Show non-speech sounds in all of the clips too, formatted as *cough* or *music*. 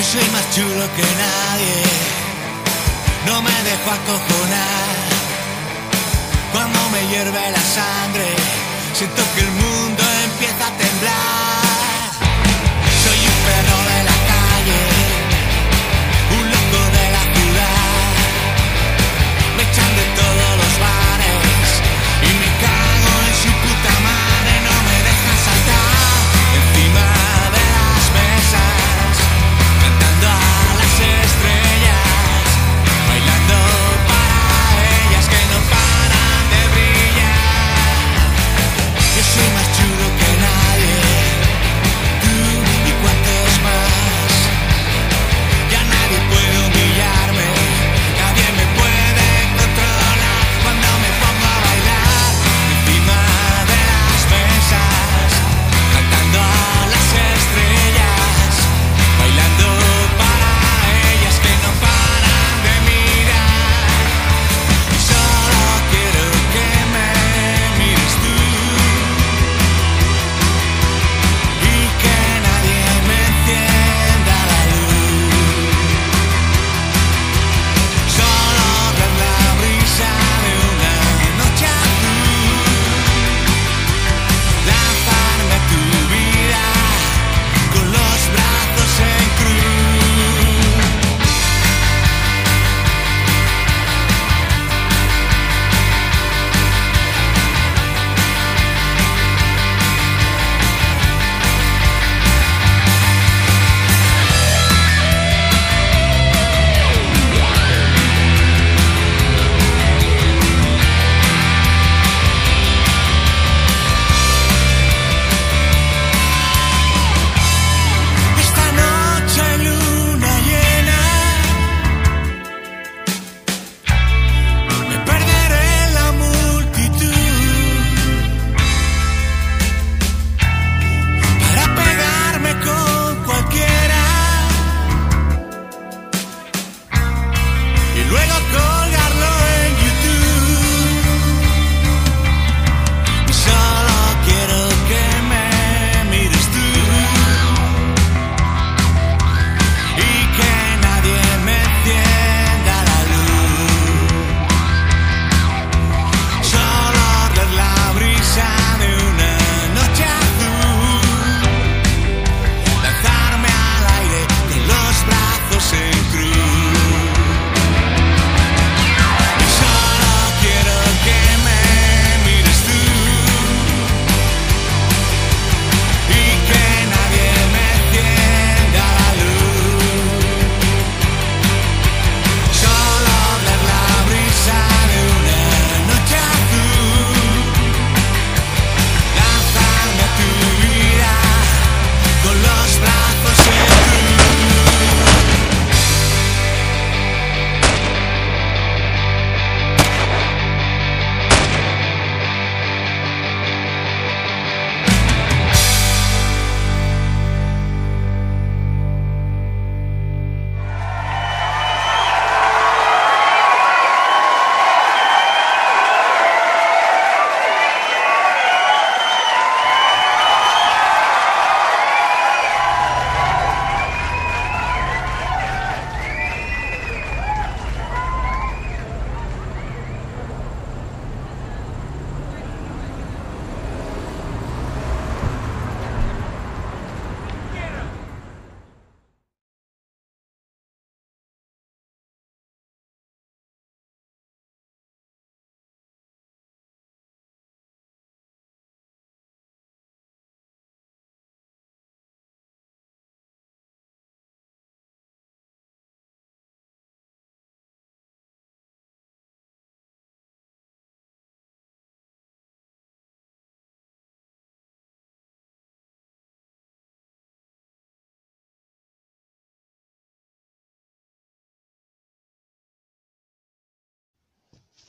Yo soy más chulo que nadie, no me dejo acojonar. Cuando me hierve la sangre, siento que el mundo empieza a temblar.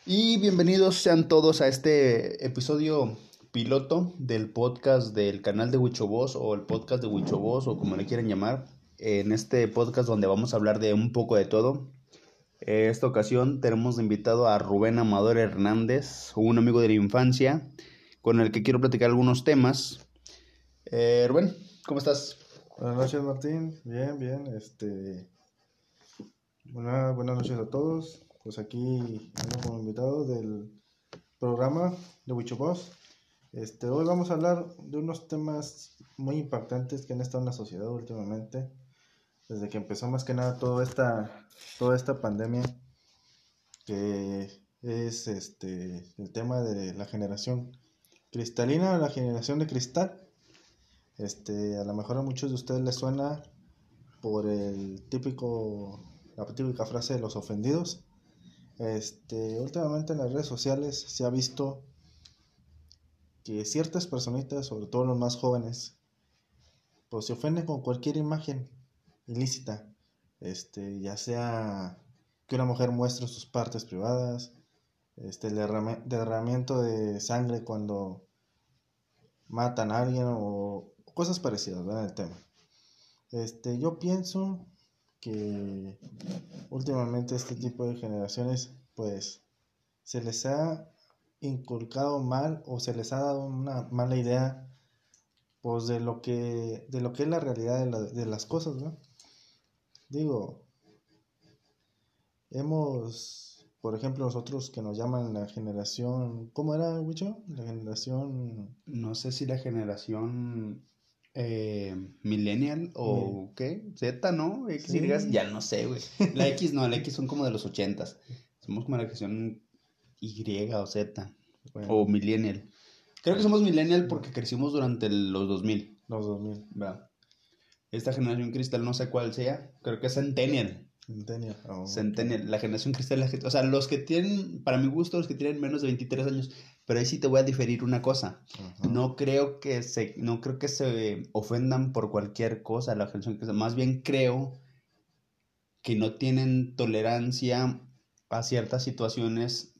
Y bienvenidos sean todos a este episodio piloto del podcast del canal de Huichobos o el podcast de Huichobos o como le quieran llamar. En este podcast donde vamos a hablar de un poco de todo. Eh, Esta ocasión tenemos invitado a Rubén Amador Hernández, un amigo de la infancia, con el que quiero platicar algunos temas. Eh, Rubén, ¿cómo estás? Buenas noches, Martín. Bien, bien. Este, buenas noches a todos. Pues aquí estamos como invitados del programa de Wicho Boss. Este, hoy vamos a hablar de unos temas muy importantes que han estado en la sociedad últimamente, desde que empezó más que nada toda esta, toda esta pandemia, que es este, el tema de la generación cristalina o la generación de cristal. Este, a lo mejor a muchos de ustedes les suena por el típico, la típica frase de los ofendidos. Este, últimamente en las redes sociales se ha visto que ciertas personitas, sobre todo los más jóvenes, pues se ofenden con cualquier imagen ilícita, este, ya sea que una mujer muestre sus partes privadas, este, el derramamiento de sangre cuando matan a alguien o cosas parecidas, ¿verdad? El tema. Este, yo pienso que últimamente este tipo de generaciones, pues, se les ha inculcado mal o se les ha dado una mala idea, pues, de lo que, de lo que es la realidad de, de las cosas, ¿no? Digo, hemos por ejemplo, nosotros que nos llaman la generación, ¿cómo era, Wicho? La generación... No sé si la generación eh, millennial o qué, Z, ¿no? X, Y, ya no sé, güey. La X no, la X son como de los ochentas. Somos como la generación Y o Z, o millennial. Creo que somos millennial porque crecimos durante los 2000. Los 2000. Va. Esta generación cristal no sé cuál sea, creo que es centennial. Centennial. Oh, Centennial, la generación cristal, o sea, los que tienen, para mi gusto, los que tienen menos de 23 años, pero ahí sí te voy a diferir una cosa. No creo que se, no creo que se ofendan por cualquier cosa la generación cristal, más bien creo que no tienen tolerancia a ciertas situaciones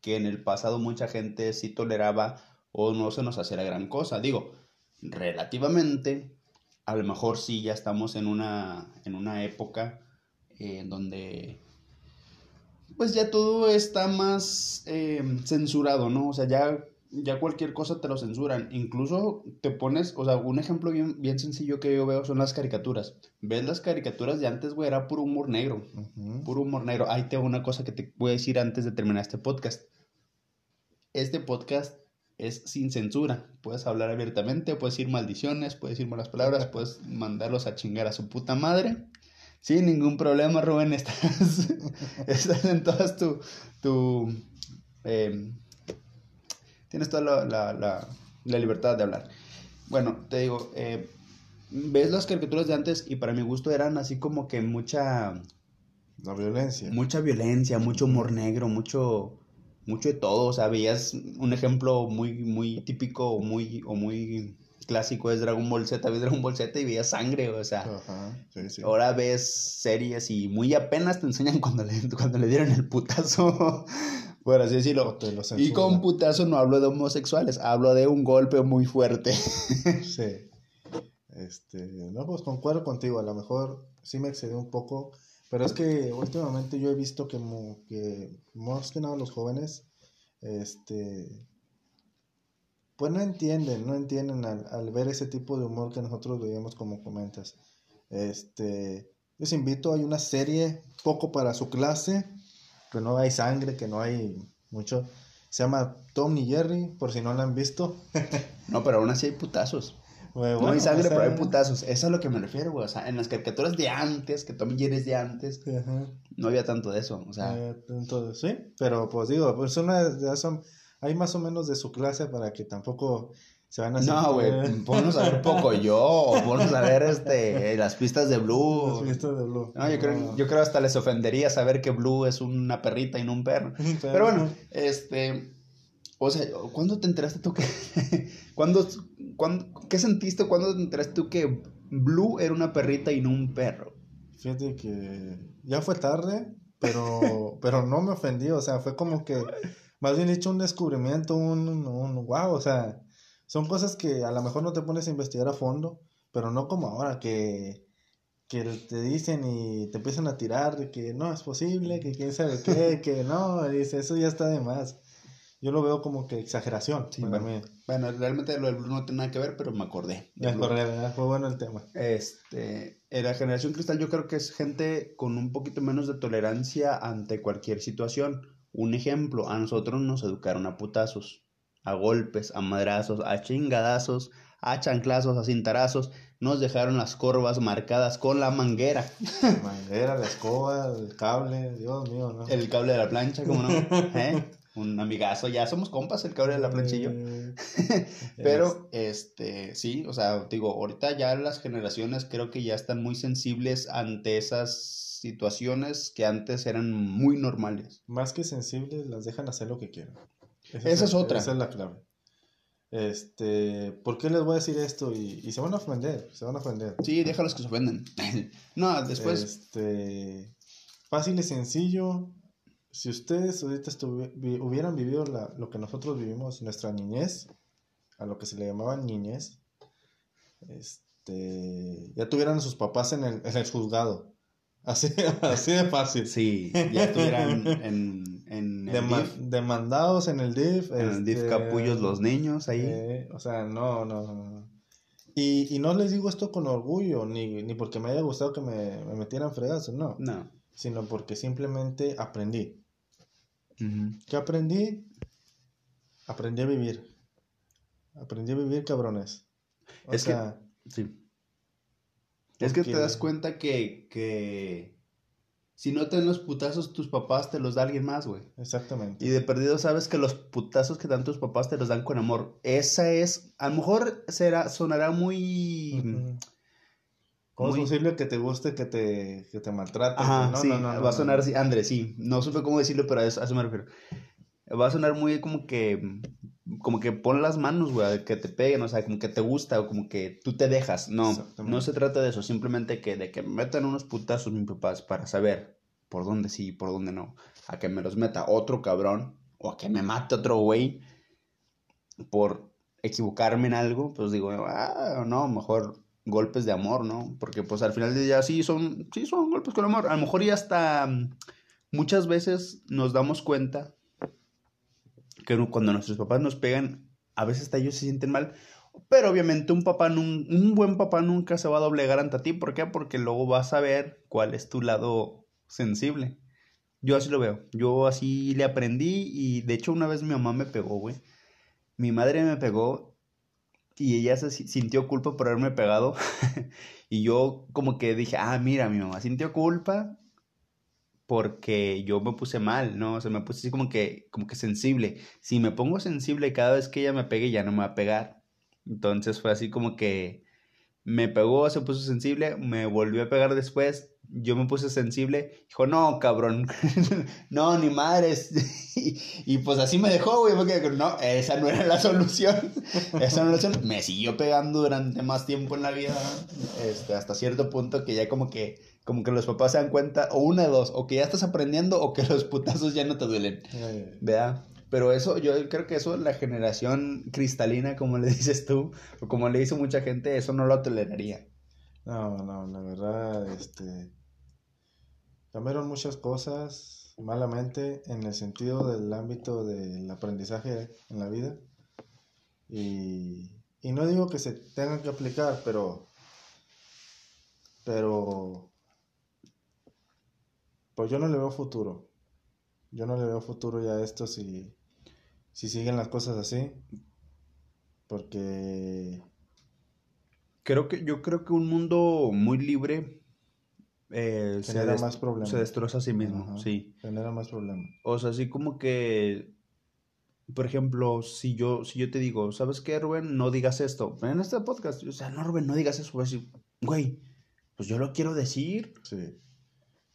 que en el pasado mucha gente sí toleraba o no se nos hacía la gran cosa. Digo, relativamente, a lo mejor sí ya estamos en una, en una época en donde pues ya todo está más eh, censurado, ¿no? O sea, ya, ya cualquier cosa te lo censuran. Incluso te pones, o sea, un ejemplo bien, bien sencillo que yo veo son las caricaturas. ¿Ves las caricaturas de antes, güey? Era puro humor negro. Puro humor negro. Ahí tengo una cosa que te voy a decir antes de terminar este podcast. Este podcast es sin censura. Puedes hablar abiertamente, puedes decir maldiciones, puedes decir malas palabras, puedes mandarlos a chingar a su puta madre. Sin ningún problema, Rubén, *laughs* estás, estás en todas tu... tu em, tienes toda la, la, la, libertad de hablar. Bueno, te digo, eh, ves las caricaturas de antes y para mi gusto eran así como que mucha... La violencia. Mucha violencia, mucho humor negro, mucho mucho de todo, o sea, veías un ejemplo muy muy típico muy o muy clásico es Dragon Ball Z, ves Dragon Ball Z y veías sangre, o sea, ahora ves series y muy apenas te enseñan cuando le, *laughs* cuando le dieron el putazo, *laughs* por así decirlo. y con putazo no hablo de homosexuales, hablo de un golpe muy fuerte. *laughs* sí. Este, no, pues concuerdo contigo, a lo mejor sí me excedí un poco, pero es que últimamente yo he visto que, que más que nada los jóvenes, este, pues no entienden, no entienden al, ver ese tipo de humor que nosotros veíamos como comentas. Este, les invito, hay una serie poco para su clase, que no hay sangre, que no hay mucho. Se llama Tom y Jerry, por si no la han visto. *laughs* no, pero aún así hay putazos. no hay sangre, pero hay putazos. Eso es a lo que me refiero, güey. O sea, en las caricaturas de antes, que Tom y Jerry es de antes, no había tanto de eso. O sea, entonces, sí, pero pues digo, pues una son hay más o menos de su clase para que tampoco se van a No, güey, ponnos a ver poco yo, ponnos a ver este, las pistas de Blue. Las pistas de Blue. No, yo, Creo, yo creo hasta les ofendería saber que Blue es una perrita y no un perro. *laughs* Pero bueno, este, o sea, ¿cuándo te enteraste tú que, *laughs* ¿cuándo, cuándo, qué sentiste cuando te enteraste tú que Blue era una perrita y no un perro? Fíjate que ya fue tarde, pero, pero no me ofendí, o sea, fue como que más bien hecho un descubrimiento, un, un wow, o sea, son cosas que a lo mejor no te pones a investigar a fondo, pero no como ahora que, que te dicen y te empiezan a tirar de que no es posible, que quién sabe qué, *laughs* que no, dice, eso ya está de más. yo lo veo como que exageración. Sí, para bueno, mí. bueno, realmente lo del Blue no tiene nada que ver, pero me acordé. Me acordé, ¿verdad? Fue bueno el tema. Este, la generación cristal yo creo que es gente con un poquito menos de tolerancia ante cualquier situación. Un ejemplo, a nosotros nos educaron a putazos, a golpes, a madrazos, a chingadazos, a chanclazos, a cintarazos. Nos dejaron las corvas marcadas con la manguera, La manguera, la escoba, el cable, Dios mío, ¿no? el cable de la plancha, ¿cómo no? *laughs* ¿Eh? Un amigazo, ya somos compas, el cable de la planchillo. Eh, *laughs* Pero, este, sí, o sea, digo, ahorita ya las generaciones creo que ya están muy sensibles ante esas situaciones que antes eran muy normales. Más que sensibles, las dejan hacer lo que quieran. Esa es otra. Esa es la clave. Este, ¿por qué les voy a decir esto? Y, y se van a ofender, se van a ofender. Sí, déjalos que se ofenden. *laughs* no, después, Este, fácil y sencillo. Si ustedes ahorita hubieran vivido la- lo que nosotros vivimos, nuestra niñez, a lo que se le llamaba niñez, este, ya tuvieran a sus papás en el, en el juzgado. Así, *laughs* así de fácil. sí, ya estuvieran en, en el Dema- DIF, demandados en el DIF. en el DIF este, capullos los niños ahí. eh, o sea, no, no, no, no. Y, y no les digo esto con orgullo, ni, ni porque me haya gustado que me, me metieran fregazos, no. no. Sino porque simplemente aprendí. Ujú. ¿Qué aprendí? Aprendí a vivir. Aprendí a vivir, cabrones. O Es que- sea, Sí. Es que te das cuenta que, que si no te dan los putazos tus papás, te los da alguien más, güey. exactamente. Y de perdido sabes que los putazos que dan tus papás te los dan con amor. Esa es, a lo mejor será, sonará muy... ¿Cómo muy- es posible que te guste que te, que te maltraten? Ajá, No, sí, no, no, no, va a sonar así, André, sí. No supe cómo decirlo, pero a eso, a eso me refiero. Va a sonar muy como que, como que pon las manos, güey, que te peguen, o sea, como que te gusta, o como que tú te dejas. No, no se trata de eso, simplemente que de que me metan unos putazos mis papás para saber por dónde sí y por dónde no. A que me los meta otro cabrón, o a que me mate otro güey por equivocarme en algo, pues digo, ah, no, mejor golpes de amor, ¿no? Porque pues al final del día sí son, sí son golpes con amor. A lo mejor y hasta mm, muchas veces nos damos cuenta que cuando nuestros papás nos pegan, a veces hasta ellos se sienten mal. Pero obviamente un papá, nun- un buen papá nunca se va a doblegar ante ti. ¿Por qué? Porque luego vas a ver cuál es tu lado sensible. Yo así lo veo. Yo así le aprendí y de hecho una vez mi mamá me pegó, güey. Mi madre me pegó y ella se si- sintió culpa por haberme pegado. *laughs* y yo como que dije, ah, mira, mi mamá sintió culpa porque yo me puse mal, ¿no? O sea, me puse así como que, como que sensible. Si me pongo sensible cada vez que ella me pegue, ya no me va a pegar. Entonces fue así como que me pegó, se puso sensible, me volvió a pegar después, yo me puse sensible, dijo, no, cabrón, *laughs* no, ni madres. *laughs* y, y pues así me dejó, güey, porque no, esa no era la solución. *laughs* esa no era la solución. Me siguió pegando durante más tiempo en la vida, este, hasta cierto punto que ya como que, como que los papás se dan cuenta, o una de dos, o que ya estás aprendiendo, o que *laughs* los putazos ya no te duelen. ¿Verdad? Pero eso, yo creo que eso, la generación cristalina, como le *laughs* dices tú, o como le dice mucha gente, eso no lo toleraría. No, no, la verdad, este, cambiaron muchas cosas malamente en el sentido del ámbito del aprendizaje en la vida. Y, y no digo que se tengan que aplicar, pero, pero, pues yo no le veo futuro. Yo no le veo futuro ya a esto si, si siguen las cosas así. Porque Creo que, yo creo que un mundo muy libre eh, se, genera más problemas. se destroza a sí mismo, Ajá. sí. Genera más problemas. O sea, así como que, por ejemplo, si yo, si yo te digo, ¿sabes qué, Rubén? No digas esto. En este podcast, o sea, no, Rubén, no digas eso. Voy a decir, güey, pues yo lo quiero decir. Sí.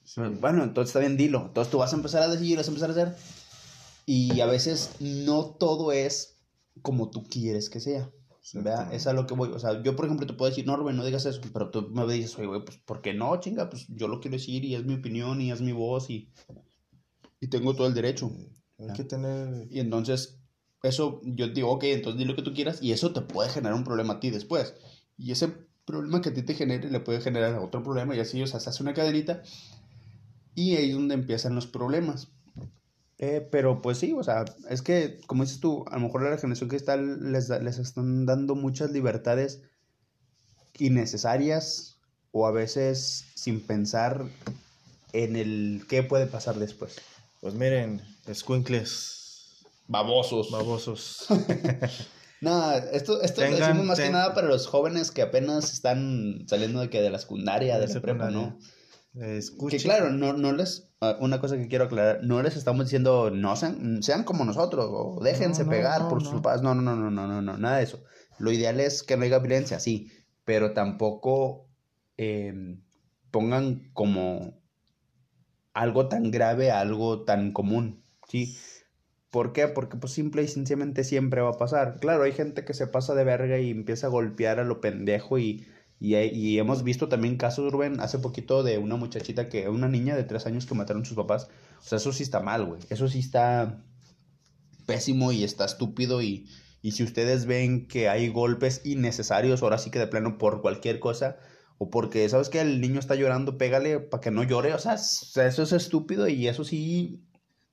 Sí. Bueno, entonces está bien, dilo. Entonces tú vas a empezar a decir, vas a empezar a hacer. Y a veces no todo es como tú quieres que sea. ¿Verdad? Es a lo que voy. O sea, yo, por ejemplo, te puedo decir, no, Rubén, no digas eso. Pero tú me dices, oye, güey, pues, ¿por qué no, chinga? Pues yo lo quiero decir y es mi opinión y es mi voz y, y tengo todo el derecho. Hay que tener. Y entonces, eso, yo digo, ok, entonces di lo que tú quieras y eso te puede generar un problema a ti después. Y ese problema que a ti te genere le puede generar otro problema y así, o sea, se hace una cadenita y ahí es donde empiezan los problemas. Eh, pero pues sí, o sea, es que, como dices tú, a lo mejor la generación que está les, les están dando muchas libertades innecesarias o a veces sin pensar en el qué puede pasar después. Pues miren, squinkles. Babosos. Babosos. *laughs* no, esto, esto lo decimos más que nada para los jóvenes que apenas están saliendo de que de la secundaria, de, la prepa, ¿no? Que claro, no, no les, ah, una cosa que quiero aclarar, no les estamos diciendo no sean, sean como nosotros o déjense pegar por sus padres, no, no, no, no, no, no, no, nada de eso. Lo ideal es que no haya violencia, sí, pero tampoco em, pongan como algo tan grave a algo tan común, ¿sí? ¿Por qué? Porque pues simple y sencillamente siempre va a pasar. Claro, hay gente que se pasa de verga y empieza a golpear a lo pendejo y y, hemos visto también casos, Rubén, hace poquito de una muchachita que, una niña de tres años que mataron sus papás. O sea, eso sí está mal, güey. Eso sí está pésimo y está estúpido. Y, y si ustedes ven que hay golpes innecesarios, ahora sí que de plano por cualquier cosa, o porque sabes que el niño está llorando, pégale para que no llore. O sea, eso es estúpido y eso sí,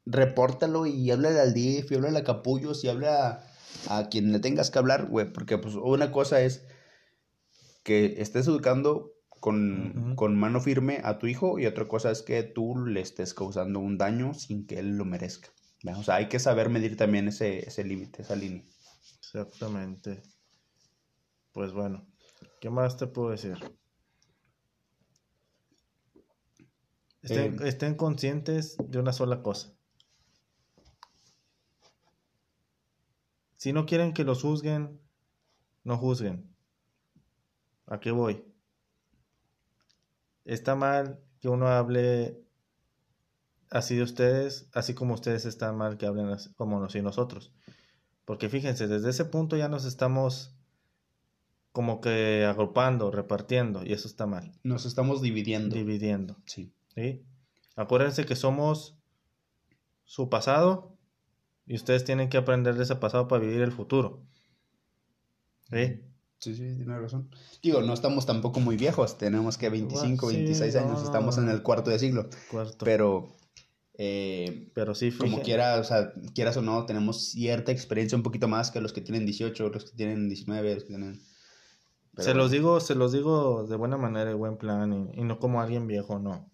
repórtalo y háblale al DIF, y háblale a Capullos y habla a, a quien le tengas que hablar, güey. Porque pues una cosa es que estés educando con, mano firme a tu hijo y otra cosa es que tú le estés causando un daño sin que él lo merezca. O sea, hay que saber medir también ese, ese límite, esa línea. Exactamente. Pues bueno, ¿qué más te puedo decir? Estén, eh, estén conscientes de una sola cosa. Si no quieren que los juzguen, no juzguen. ¿A qué voy? Está mal que uno hable así de ustedes, así como ustedes están mal que hablen como nos y nosotros. Porque fíjense, desde ese punto ya nos estamos como que agrupando, repartiendo, y eso está mal. Nos estamos dividiendo. Dividiendo. Sí. ¿Sí? Acuérdense que somos su pasado y ustedes tienen que aprender de ese pasado para vivir el futuro. ¿Sí? Sí, sí, tiene razón. Digo, no estamos tampoco muy viejos, tenemos que 25, 26 años, estamos en el cuarto de siglo. Cuarto. Pero, eh, pero sí, como quiera, o sea, quieras o no, tenemos cierta experiencia un poquito más que los que tienen 18, los que tienen 19, los que tienen... Se los digo, se los digo de buena manera, de buen plan, y, y no como alguien viejo, no.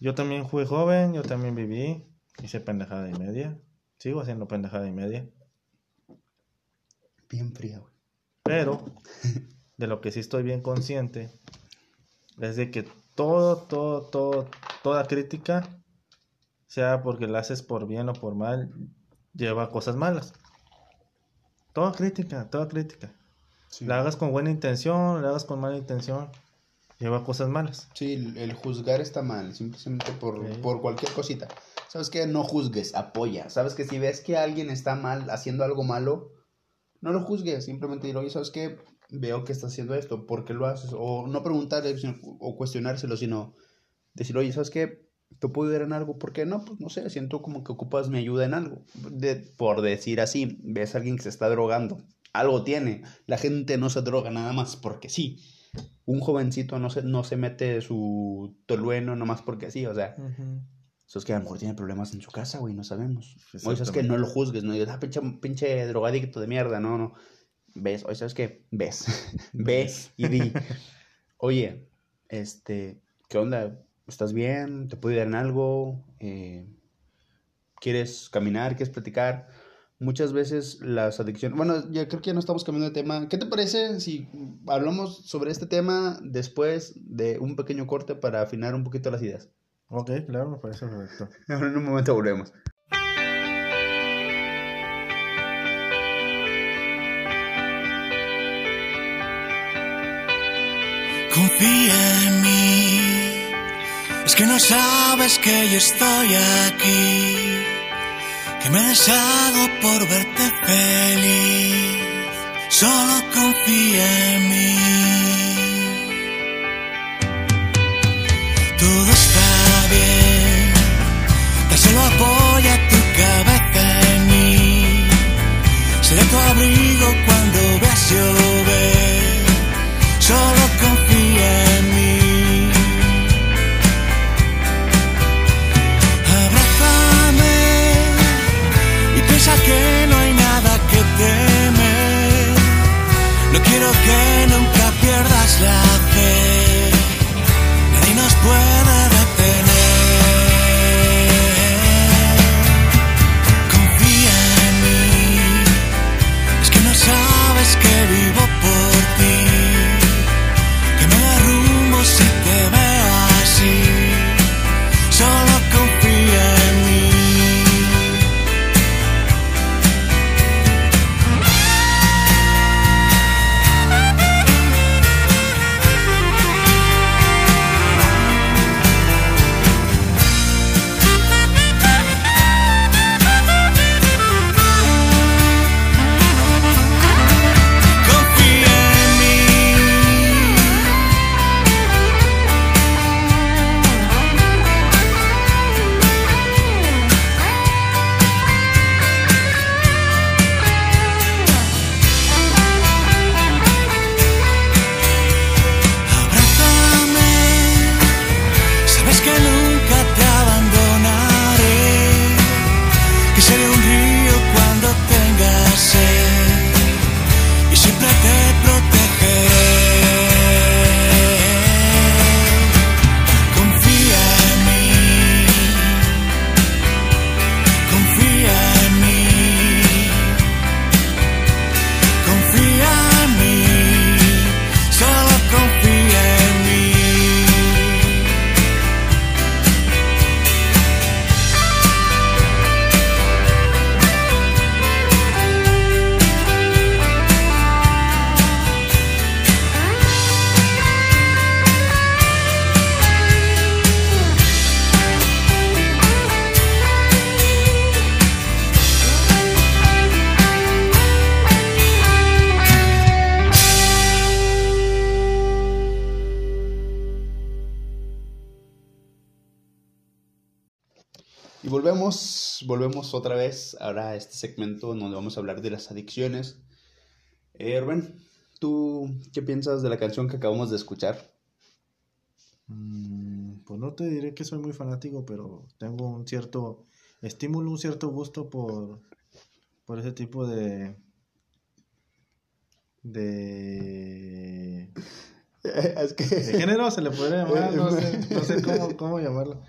Yo también fui joven, yo también viví, hice pendejada y media, sigo haciendo pendejada y media. Bien fría, Pero de lo que sí estoy bien consciente es de que todo, todo, todo, toda crítica, sea porque la haces por bien o por mal, lleva cosas malas. Toda crítica, toda crítica. La hagas con buena intención, la hagas con mala intención, lleva cosas malas. Sí, el, juzgar está mal, simplemente por, por cualquier cosita. ¿Sabes que No juzgues, apoya. ¿Sabes que si ves que alguien está mal, haciendo algo malo, no lo juzgues, simplemente dir, oye, ¿sabes qué? Veo que estás haciendo esto, ¿por qué lo haces? O no preguntarle o cuestionárselo, sino decir, oye, ¿sabes qué? ¿Te puedo ayudar en algo? ¿Por qué no? Pues no sé, siento como que ocupas mi ayuda en algo. De, por decir así, ves a alguien que se está drogando, algo tiene. La gente no se droga nada más porque sí. Un jovencito no se, no se mete su tolueno nomás porque sí, o sea, eso es que a lo mejor tiene problemas en su casa, güey, no sabemos. O eso es que no lo juzgues, no digas, ah, pinche, pinche drogadicto de mierda, no, no. Ves, oye, ¿sabes qué? Ves. *laughs* Ves y di, *laughs* oye, este, ¿qué onda? ¿Estás bien? ¿Te puedo ayudar en algo? Eh, ¿Quieres caminar? ¿Quieres platicar? Muchas veces las adicciones. Bueno, ya creo que ya no estamos cambiando de tema. ¿Qué te parece si hablamos sobre este tema después de un pequeño corte para afinar un poquito las ideas? Ok, claro, me parece correcto. *laughs* en un momento volvemos. Confía en mí, es que no sabes que yo estoy aquí, que me deshago por verte feliz, solo confía en mí. Todo está bien. Tan solo apoya tu cabeza en mí. Seré tu abrigo cuando veas llover. Solo confía en mí. Abrázame y piensa que no hay nada que temer. No quiero que nunca pierdas la fe. Nadie nos puede que vivo por ti. Volvemos, otra vez ahora a este segmento en donde vamos a hablar de las adicciones. Eh, Rubén, ¿tú qué piensas de la canción que acabamos de escuchar? Mm, pues no te diré que soy muy fanático, pero tengo un cierto estímulo, un cierto gusto por, por ese tipo de de, *laughs* es que de género, se le podría llamar, no sé, no sé cómo, cómo llamarlo.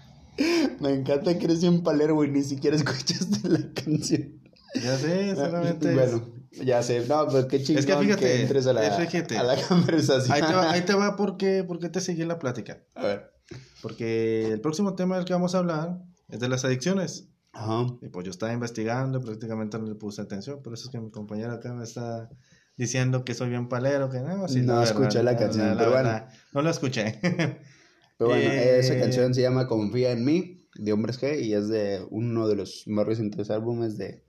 Me encanta que eres un palero, güey, ni siquiera *laughs* escuchaste la canción. Ya sé, solamente es- Bueno, ya sé, no, pero qué chingón Es que fíjate, entres a la, es a la *laughs* conversación. Ahí te va, ahí te va porque, porque te seguí la plática. A ver. Porque el próximo tema del que vamos a hablar es de las adicciones. Ajá. Y pues yo estaba investigando, prácticamente no le puse atención, por eso es que mi compañero acá me está diciendo que soy bien palero, que no, sí, No la escuché la canción, pero bueno. verdad, no la escuché. *laughs* Pero bueno, Eh, esa canción se llama Confía en mí, de Hombres G, y es de uno de los más recientes álbumes de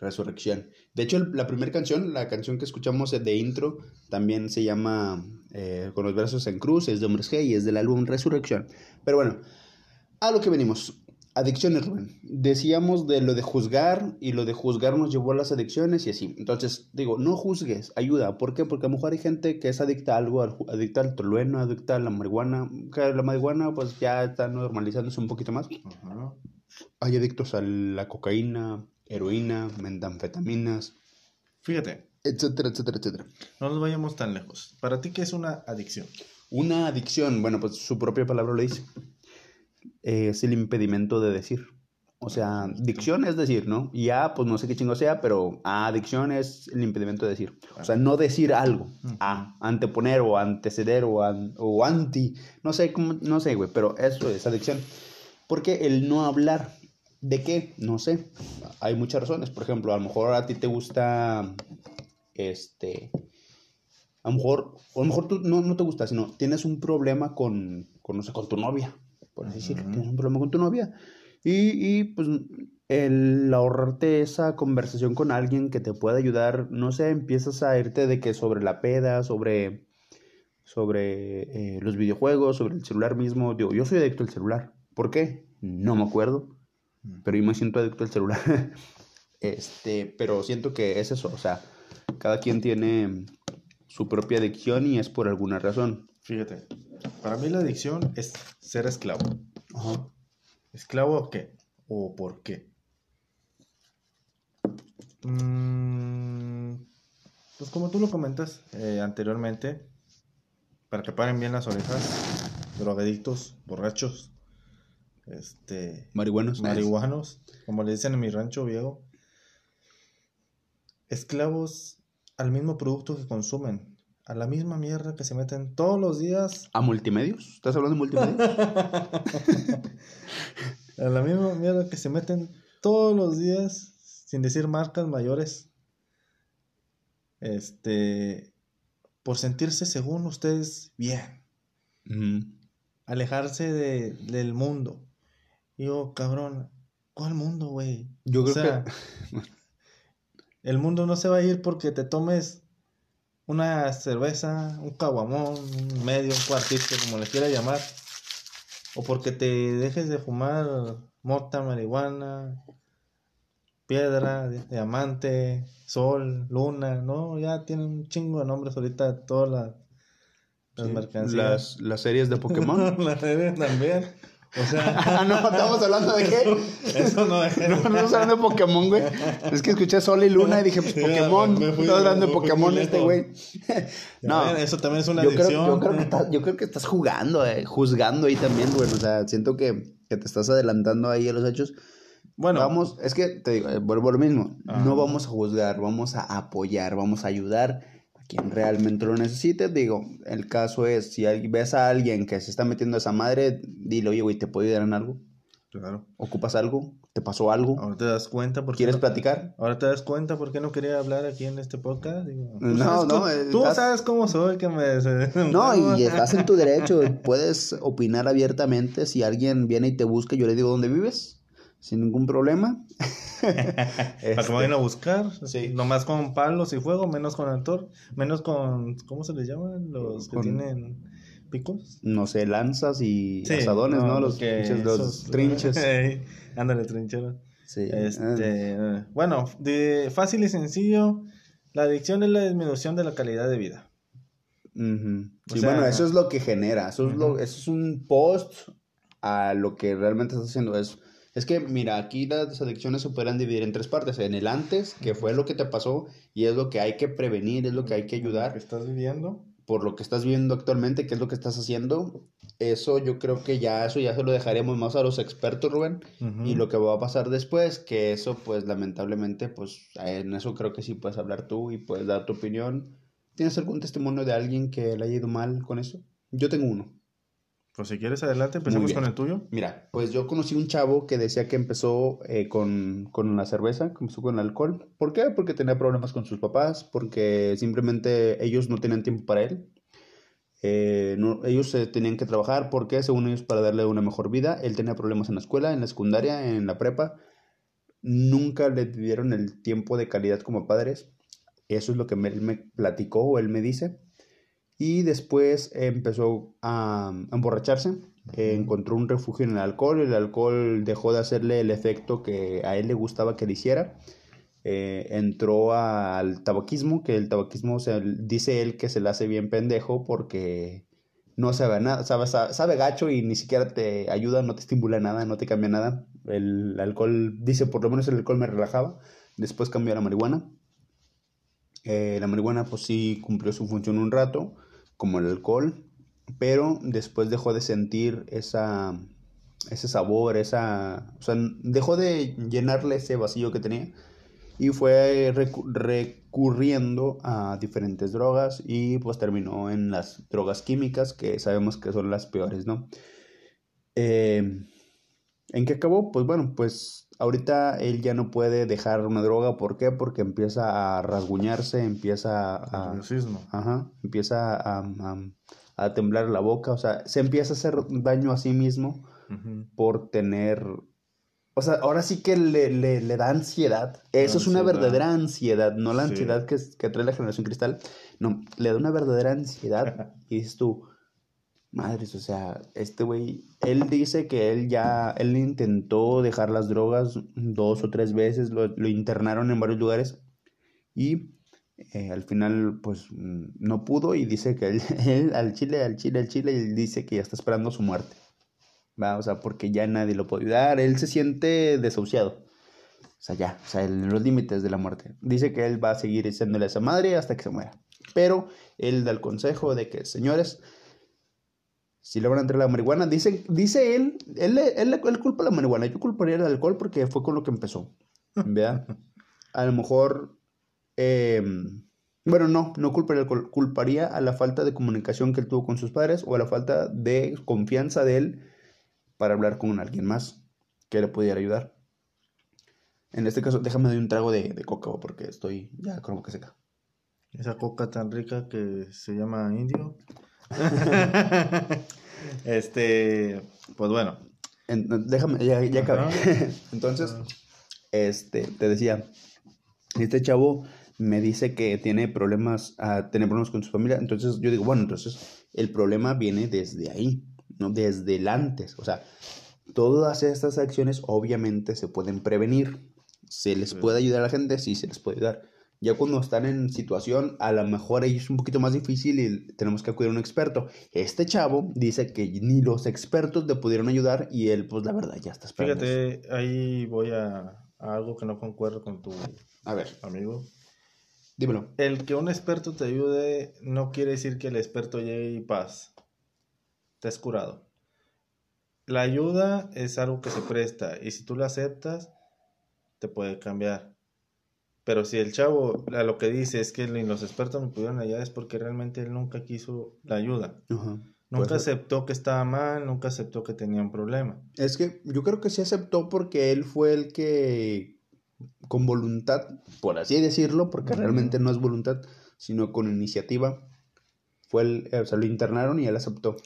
Resurrección. De hecho, el- la primera canción, la canción que escuchamos de intro, también se llama eh, Con los versos en cruz, es de Hombres G y es del álbum Resurrección. Pero bueno, a lo que venimos. Adicciones, Rubén. Decíamos de lo de juzgar y lo de juzgar nos llevó a las adicciones y así. Entonces, digo, no juzgues, ayuda. ¿Por qué? Porque a lo mejor hay gente que es adicta a algo, adicta al tolueno, adicta a la marihuana. Que la marihuana pues ya está normalizándose un poquito más. Ajá. Hay adictos a la cocaína, heroína, metanfetaminas, Fíjate, etcétera, etcétera, etcétera. no nos vayamos tan lejos. ¿Para ti qué es una adicción? Una adicción, bueno, pues su propia palabra lo dice. Eh, es el impedimento de decir. O sea, dicción es decir, ¿no? Y A, pues no sé qué chingo sea, pero a adicción es el impedimento de decir. O sea, no decir algo. A, anteponer o anteceder o, an- o anti. No sé, cómo, no sé, güey, pero eso es adicción. Porque el no hablar, ¿de qué? No sé. Hay muchas razones. Por ejemplo, a lo mejor a ti te gusta, este, a lo mejor, o a lo mejor tú no, no te gusta, sino tienes un problema con, con, no sé, con tu novia, por así decirlo. Tienes un problema con tu novia. Y, y pues el ahorrarte esa conversación con alguien que te pueda ayudar, no sé, empiezas a irte de que sobre la peda, sobre, sobre eh, los videojuegos, sobre el celular mismo. Digo, yo soy adicto al celular. ¿Por qué? No me acuerdo, pero yo me siento adicto al celular. *laughs* este, pero siento que es eso, o sea, cada quien tiene su propia adicción y es por alguna razón. Fíjate, para mí la adicción es ser esclavo. Ajá. ¿Esclavo a qué? ¿O por qué? Mm, pues como tú lo comentas eh, anteriormente, para que paren bien las orejas, drogadictos, borrachos, este, Marihuanos. marihuanos, como le dicen en mi rancho viejo, esclavos al mismo producto que consumen, a la misma mierda que se meten todos los días, ¿A multimedios? ¿Estás hablando de multimedios? *laughs* a la misma mierda que se meten todos los días, sin decir marcas mayores, este, por sentirse según ustedes bien. Alejarse de, del mundo. Yo, cabrón, ¿cuál mundo, güey? Yo O creo sea, que. *laughs* El mundo no se va a ir porque te tomes una cerveza, un caguamón, un medio, un cuartito, como le quieras llamar. O porque te dejes de fumar mota, marihuana, piedra, di- diamante, sol, luna, ¿no? Ya tienen un chingo de nombres ahorita todas las, las Sí, mercancías. Las, las series de Pokémon. *laughs* Las redes también. O sea, *laughs* ah, no, estamos hablando de qué. eso no es. No, no estamos hablando de Pokémon, güey. Es que escuché Sol y Luna y dije, pues Pokémon. Estás hablando de Pokémon este güey. No, eso también es una yo creo, adicción. yo, creo que estás, yo creo que estás jugando, eh, juzgando ahí también, güey. O sea, siento que, que te estás adelantando ahí a los hechos. Bueno, Vamos, es que te digo, eh, vuelvo a lo mismo. Ajá. No vamos a juzgar, vamos a apoyar, vamos a ayudar quien realmente lo necesite. Digo, el caso es, si ves a alguien que se está metiendo a esa madre, dile, oye, güey, ¿te puedo ayudar en algo? claro. ¿Ocupas algo? ¿Te pasó algo? Ahora te das cuenta por qué ¿Quieres no- platicar? Ahora te das cuenta por qué no quería hablar aquí en este podcast. Digo, No, sabes no, eh, Tú estás- sabes cómo soy, que me... *laughs* No, y estás en tu *laughs* derecho, puedes opinar abiertamente. Si alguien viene y te busca, yo le digo dónde vives, sin ningún problema. *laughs* Para que Este, vayan a buscar. Sí. Nomás con palos y fuego, menos con actor, menos con... ¿Cómo se les llaman? Los que tienen picos. no sé, lanzas y Sí, asadones, ¿no? Los, porque pinches- los esos- trinches. *laughs* Ándale, trinchera. Sí. Este, bueno, de fácil y sencillo, la adicción es la disminución de la calidad de vida. Sí, sea, bueno, eso es lo que genera, eso es, lo, eso es un post a lo que realmente estás haciendo. Es, es que, mira, aquí las adicciones se pueden dividir en tres partes. En el antes, que fue lo que te pasó, y es lo que hay que prevenir, es lo que hay que ayudar, estás viviendo. por lo que estás viviendo actualmente, qué es lo que estás haciendo. Eso yo creo que ya, eso ya se lo dejaríamos más a los expertos, Rubén. Y lo que va a pasar después, que eso, pues, lamentablemente, pues, en eso creo que sí puedes hablar tú y puedes dar tu opinión. ¿Tienes algún testimonio de alguien que le haya ido mal con eso? Yo tengo uno. Pues si quieres adelante, empecemos con el tuyo. Mira, pues yo conocí un chavo que decía que empezó eh, con, con la cerveza, que empezó con el alcohol. ¿Por qué? Porque tenía problemas con sus papás, porque simplemente ellos no tenían tiempo para él. Eh, no- ellos eh, tenían que trabajar porque, según ellos, para darle una mejor vida. Él tenía problemas en la escuela, en la secundaria, en la prepa. Nunca le dieron el tiempo de calidad como padres. Eso es lo que él me platicó o él me dice. Y después empezó a emborracharse. Eh, encontró un refugio en el alcohol. El alcohol dejó de hacerle el efecto que a él le gustaba que le hiciera. Eh, entró al tabaquismo, que el tabaquismo dice él que se le hace bien pendejo porque no sabe nada, sabe, sabe, sabe gacho y ni siquiera te ayuda, no te estimula nada, no te cambia nada. El alcohol, dice, por lo menos el alcohol me relajaba. Después cambió a la marihuana. Eh, la marihuana pues sí cumplió su función un rato, como el alcohol, pero después dejó de sentir esa, ese sabor, esa, o sea, dejó de llenarle ese vacío que tenía y fue recu- recurriendo a diferentes drogas y pues terminó en las drogas químicas que sabemos que son las peores, ¿no? Eh, ¿En qué acabó? Pues bueno, pues ahorita él ya no puede dejar una droga. ¿Por qué? Porque empieza a rasguñarse, empieza a... Nerviosismo. Ajá, empieza a, a, a temblar la boca, o sea, se empieza a hacer daño a sí mismo por tener... O sea, ahora sí que le, le, le da ansiedad. Eso es una Ansiedad. verdadera ansiedad, no la Sí. ansiedad que, que trae la generación cristal. No, le da una verdadera ansiedad. *laughs* y dices tú, madres, o sea, este güey, él dice que él ya, él intentó dejar las drogas dos o tres veces, lo, lo internaron en varios lugares y eh, al final, pues, no pudo y dice que él, *laughs* él al chile, al chile, al chile, él dice que ya está esperando su muerte. Va, o sea, porque ya nadie lo puede ayudar, él se siente desahuciado. O sea, ya, o sea, en los límites de la muerte. Dice que él va a seguir diciéndole a esa madre hasta que se muera. Pero él da el consejo de que, señores, si le van a entrar la marihuana, dice, dice él, él, él, él, culpa la marihuana, yo culparía el alcohol porque fue con lo que empezó. ¿Vea? A lo mejor, eh, bueno, no, no culparía el alcohol, culparía a la falta de comunicación que él tuvo con sus padres o a la falta de confianza de él para hablar con alguien más que le pudiera ayudar. En este caso, déjame dar un trago de, de coca porque estoy ya como que seca. Esa coca tan rica que se llama indio. *laughs* este, pues bueno. déjame, ya, ya acabé. *laughs* Entonces, este, te decía, este chavo me dice que tiene problemas, uh, tiene problemas con su familia. Entonces yo digo, bueno, entonces el problema viene desde ahí, ¿no? Desde el antes. O sea, todas estas acciones obviamente se pueden prevenir. ¿Se les puede ayudar a la gente? Sí, se les puede ayudar. Ya cuando están en situación, a lo mejor ahí es un poquito más difícil y tenemos que acudir a un experto. Este chavo dice que ni los expertos le pudieron ayudar y él, pues la verdad, ya está esperando. Fíjate, ahí voy a, algo que no concuerdo con tu a ver. amigo. Dímelo. El que un experto te ayude no quiere decir que el experto llegue y paz. Te has curado. La ayuda es algo que se presta y si tú la aceptas, te puede cambiar. Pero si el chavo a lo que dice es que los expertos me pudieron ayudar es porque realmente él nunca quiso la ayuda. Nunca aceptó que estaba mal, nunca aceptó que tenía un problema. Es que yo creo que sí aceptó porque él fue el que, con voluntad, por así decirlo, porque realmente no es voluntad, sino con iniciativa, fue el, o sea, lo internaron y él aceptó.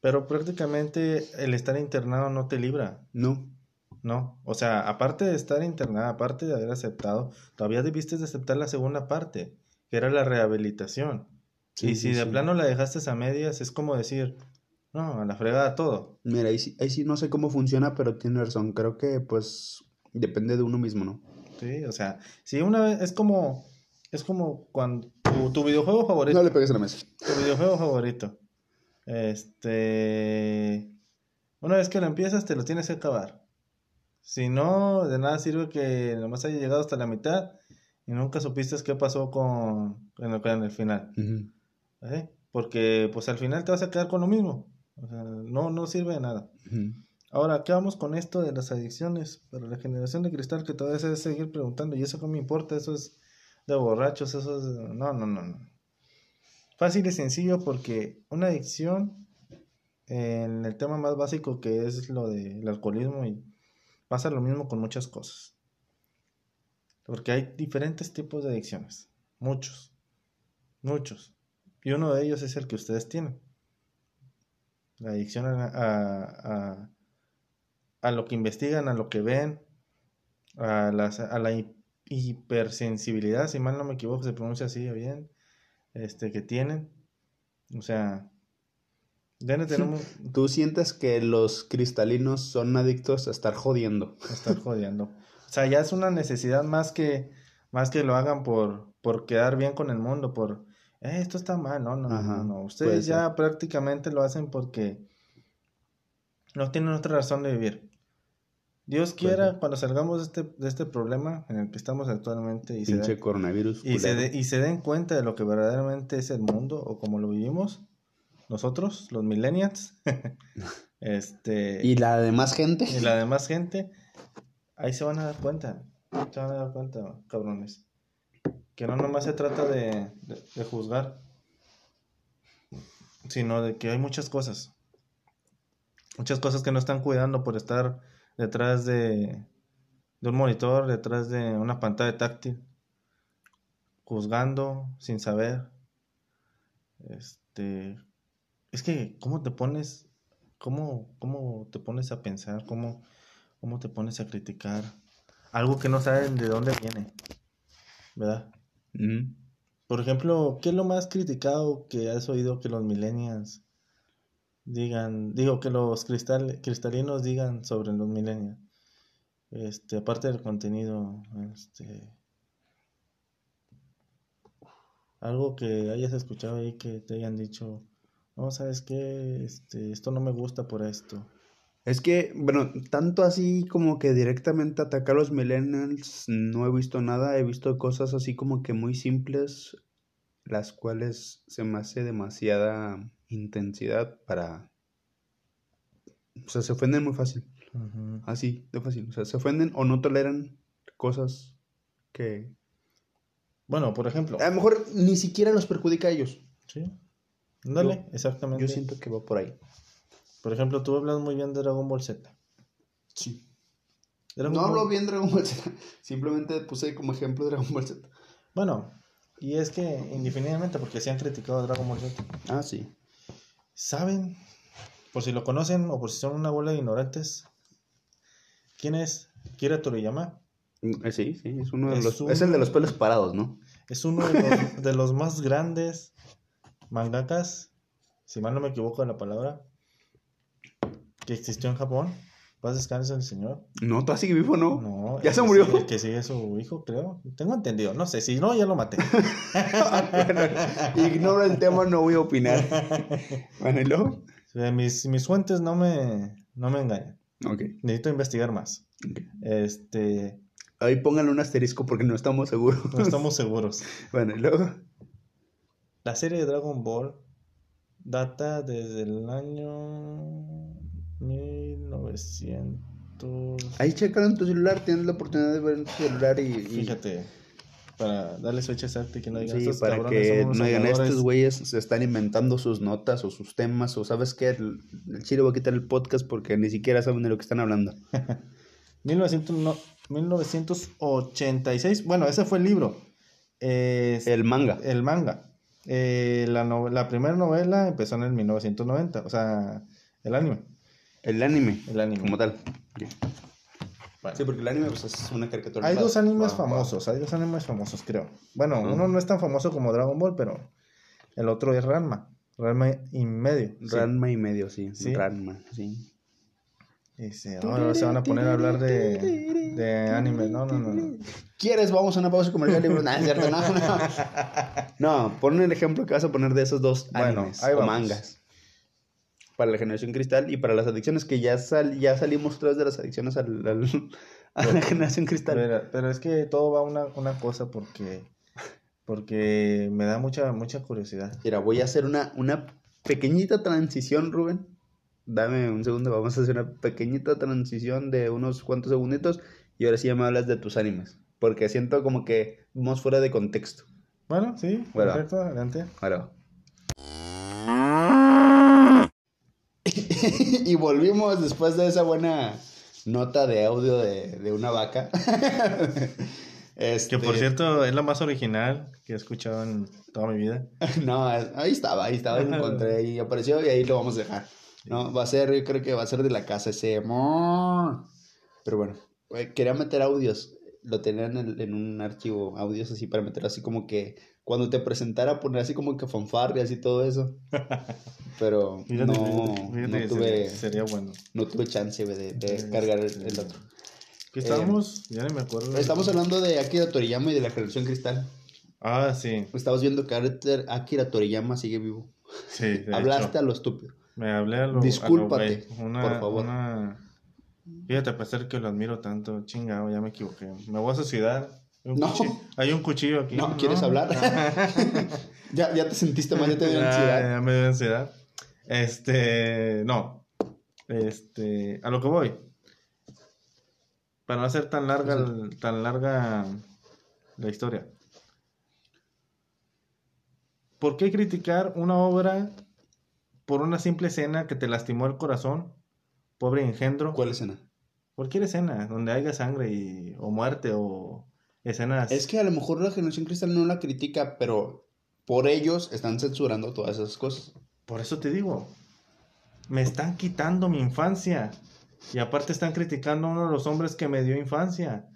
Pero prácticamente el estar internado no te libra. No. No, o sea, aparte de estar internado, aparte de haber aceptado, todavía debiste de aceptar la segunda parte, que era la rehabilitación. y si de plano la dejaste a medias, es como decir, no, a la fregada todo. Mira, ahí sí, ahí sí no sé cómo funciona, pero tiene razón. Creo que pues depende de uno mismo, ¿no? Sí, o sea, si una vez es como es como cuando tu, tu videojuego favorito. No le pegues a la mesa. Tu videojuego favorito. Este. Una vez que lo empiezas, te lo tienes que acabar. Si no, de nada sirve que nomás haya llegado hasta la mitad y nunca supiste qué pasó con en el, en el final. ¿Eh? Porque pues al final te vas a quedar con lo mismo. O sea, no, no sirve de nada. Ahora, ¿qué vamos con esto de las adicciones? Para la generación de cristal que todavía se debe seguir preguntando, ¿y eso qué me importa? Eso es de borrachos, eso es... No, no, no, no. Fácil y sencillo porque una adicción, en el tema más básico que es lo del alcoholismo, y pasa lo mismo con muchas cosas. Porque hay diferentes tipos de adicciones, muchos, muchos. Y uno de ellos es el que ustedes tienen. La adicción a, a, a, lo que investigan, a lo que ven, a, las, a la hipersensibilidad, si mal no me equivoco, se pronuncia así bien este, que tienen. O sea, tenemos... *laughs* ¿Tú sientes que los cristalinos son adictos a estar jodiendo? A estar jodiendo. O sea, ya es una necesidad más que, más que lo hagan por, por quedar bien con el mundo, por, eh, esto está mal, no, no, no, no. Ustedes ya prácticamente lo hacen porque no tienen otra razón de vivir. Dios quiera, cuando salgamos de este, de este problema en el que estamos actualmente y, se den, coronavirus y se, y se den cuenta de lo que verdaderamente es el mundo o como lo vivimos, nosotros, los millennials, *laughs* este... ¿Y la demás gente? Y la demás gente, ahí se van a dar cuenta, se van a dar cuenta, cabrones. Que no nomás se trata de, de juzgar, sino de que hay muchas cosas. Muchas cosas que no están cuidando por estar detrás de, un monitor, detrás de una pantalla táctil, juzgando sin saber. Este, es que, ¿cómo te pones, cómo, cómo te pones a pensar, cómo, cómo te pones a criticar algo que no saben de dónde viene, ¿verdad? Por ejemplo, ¿qué es lo más criticado que has oído que los millennials digan, digo que los cristal, cristalinos digan sobre los millennials. Este, aparte del contenido, este algo que hayas escuchado ahí que te hayan dicho, no, sabes qué, este, esto no me gusta por esto. Es que, bueno, tanto así como que directamente atacar a los millennials, no he visto nada, he visto cosas así como que muy simples, las cuales se me hace demasiada intensidad para... O sea, se ofenden muy fácil, así, de fácil. O sea, se ofenden o no toleran cosas que Bueno, por ejemplo. a lo mejor ni siquiera los perjudica a ellos. Sí. Dale, Yo- exactamente. Yo siento que va por ahí. Por ejemplo, tú hablas muy bien de Dragon Ball Z. Sí. Dragon No Ball- hablo bien Dragon Ball Z, *laughs* simplemente puse como ejemplo Dragon Ball Z. Bueno, y es que indefinidamente, porque se han criticado a Dragon Ball Z. Ah, sí. ¿Saben? Por si lo conocen o por si son una bola de ignorantes. ¿Quién es Kira Toriyama? Mm, eh, Sí, sí, es uno de Es los... un- Es el de los pelos parados, ¿no? Es uno de los, de los más grandes mangakas, si mal no me equivoco en la palabra, que existió en Japón. ¿Vas a descansar el señor? No, todavía sigue vivo, ¿no? No. ¿Ya se que murió? sigue- El que sigue su hijo, creo. Tengo entendido. No sé, si no, ya lo maté. *laughs* Bueno, ignoro el tema, no voy a opinar. *laughs* Bueno, ¿y luego? Eh, Mis, mis fuentes no me, no me engañan. Ok, Necesito investigar más. Este, Ahí pónganle un asterisco porque no estamos seguros. no estamos seguros. *laughs* Bueno, ¿y luego? La serie de Dragon Ball data desde el año 1900. Ahí checaron en tu celular, tienes la oportunidad de ver en tu celular y... y- Fíjate, para darle fecha exacta y que no digan Sí, estos para que no digan habladores". estos güeyes se están inventando sus notas o sus temas o sabes qué, el, el chile va a quitar el podcast porque ni siquiera saben de lo que están hablando. *laughs* 1900 no, 1986. Bueno, ese fue el libro. El manga. el manga. Eh, la, no- la primera novela empezó en el 1990. O sea, el anime. El anime. El anime. Como tal. Bueno. Sí, porque el anime pues, es una caricatura. Hay dos animes famosos. Hay dos animes famosos, creo. Bueno, uno no es tan famoso como Dragon Ball, pero el otro es Ranma. Ranma y medio. Sí. Ranma y medio, sí. Sí. Ranma, sí. Y se, ahora se van a poner a hablar de, de anime. No, no, no. no. ¿Quieres? Vamos a una pausa comercial no, es cierto, no, no. *laughs* No, pon el ejemplo que vas a poner de esos dos Bueno, animes ahí o mangas. Para la generación cristal y para las adicciones, que ya sal, ya salimos vez de las adicciones al, al- *laughs* a la generación cristal. Pero, pero es que todo va una, una cosa porque porque me da mucha mucha curiosidad. Mira, voy a hacer una, una pequeñita transición, Rubén. Dame un segundo, vamos a hacer una pequeñita transición de unos cuantos segunditos y ahora sí ya me hablas de tus animes. Porque siento como que vamos fuera de contexto. Bueno, sí, Bueno. perfecto, adelante. Ahora. *laughs* y volvimos después de esa buena nota de audio de, de una vaca. Este, *laughs* Que por cierto es la más original que he escuchado en toda mi vida. *laughs* No, ahí estaba, ahí estaba, lo encontré y apareció y ahí lo vamos a dejar. No, va a ser, yo creo que va a ser de la casa ese. Pero bueno, eh, quería meter audios. Lo tenía en, en un archivo, audios así para meter así como que cuando te presentara poner así como que fanfarrias y todo eso. *laughs* Pero no, no tuve, sería, sería bueno. no tuve chance de, de Este, cargar el, el otro. ¿Qué estábamos? ya ni me acuerdo. Estamos hablando de Akira Toriyama y de la generación cristal. Ah, sí. Estamos viendo que Akira- Toriyama sigue vivo. Sí, *laughs* Hablaste hecho. a lo estúpido. Me hablé a lo. a lo Discúlpate. Una- por favor. una- Fíjate, a pesar que lo admiro tanto, chingado, ya me equivoqué. Me voy a suicidar. Un, No. cuchillo, hay un cuchillo aquí. No, ¿quieres hablar? *laughs* *laughs* ya, ya te sentiste mal, ya te dio Ya, ansiedad. ya me dio ansiedad. Este, no. Este, a lo que voy. Para no hacer tan larga, el- tan larga la historia. ¿Por qué criticar una obra por una simple escena que te lastimó el corazón? Pobre engendro. ¿Cuál escena? Cualquier escena donde haya sangre y, o muerte o escenas. Es que a lo mejor la generación cristal no la critica, pero por ellos están censurando todas esas cosas. Por eso te digo, me están quitando mi infancia. Y aparte están criticando a uno de los hombres que me dio infancia.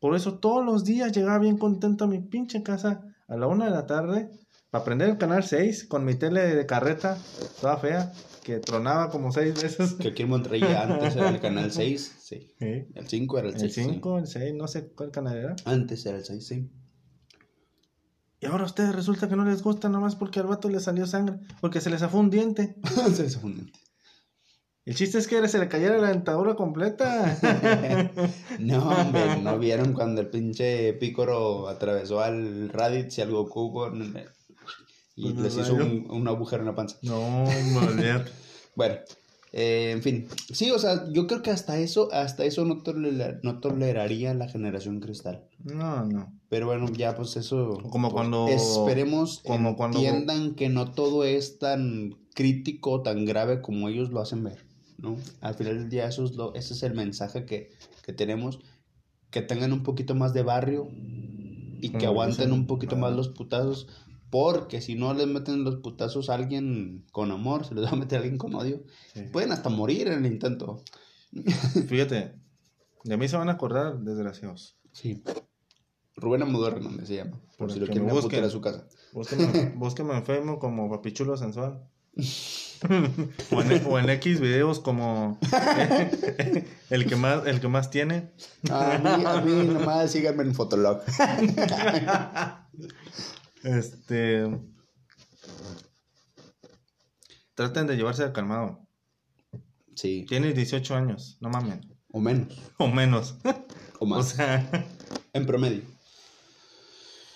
Por eso todos los días llegaba bien contento a mi pinche casa a la una de la tarde para prender el canal 6 con mi tele de carreta, toda fea, que tronaba como seis veces. Que aquí en Monterrey antes era el canal 6, sí. Sí. El 5 era el 6. El 5, el 6, no sé cuál canal era. Antes era el 6, sí. Y ahora a ustedes resulta que no les gusta nomás porque al vato le salió sangre, porque se les zafó un diente. *laughs* Se les fue un diente. El chiste es que se le cayera la dentadura completa. *laughs* no, hombre, *laughs* ¿no vieron cuando el pinche Pícoro atravesó al Raditz y al Goku con... y Con les hizo un, un agujero en la panza? no, moler. *laughs* Bueno, eh, en fin. Sí, o sea, yo creo que hasta eso, hasta eso no, tolera- no toleraría la generación cristal. No, no. Pero bueno, ya pues eso. Como cuando- Esperemos como cuando- entiendan que no todo es tan crítico, tan grave como ellos lo hacen ver, ¿no? Al final del día eso es lo, ese es el mensaje que, que tenemos, que tengan un poquito más de barrio y que aguanten un poquito más los putazos, porque si no les meten los putazos a alguien con amor, se les va a meter a alguien con odio, Sí. pueden hasta morir en el intento. Fíjate, de mí se van a acordar, desgraciados. Sí. Rubén Amudor Hernández se llama, por Para si lo quieren busquen. a su casa. Búsqueme, *laughs* búsqueme enfermo como papichulo sensual. *laughs* o, en, o en X videos como el que más el que más tiene. A mí, a mí nomás síganme en Fotolog. *laughs* Este traten de llevarse de calmado. Sí, Tienes 18 años, no mamen. o menos, O menos. o *laughs* o más, sea, en promedio.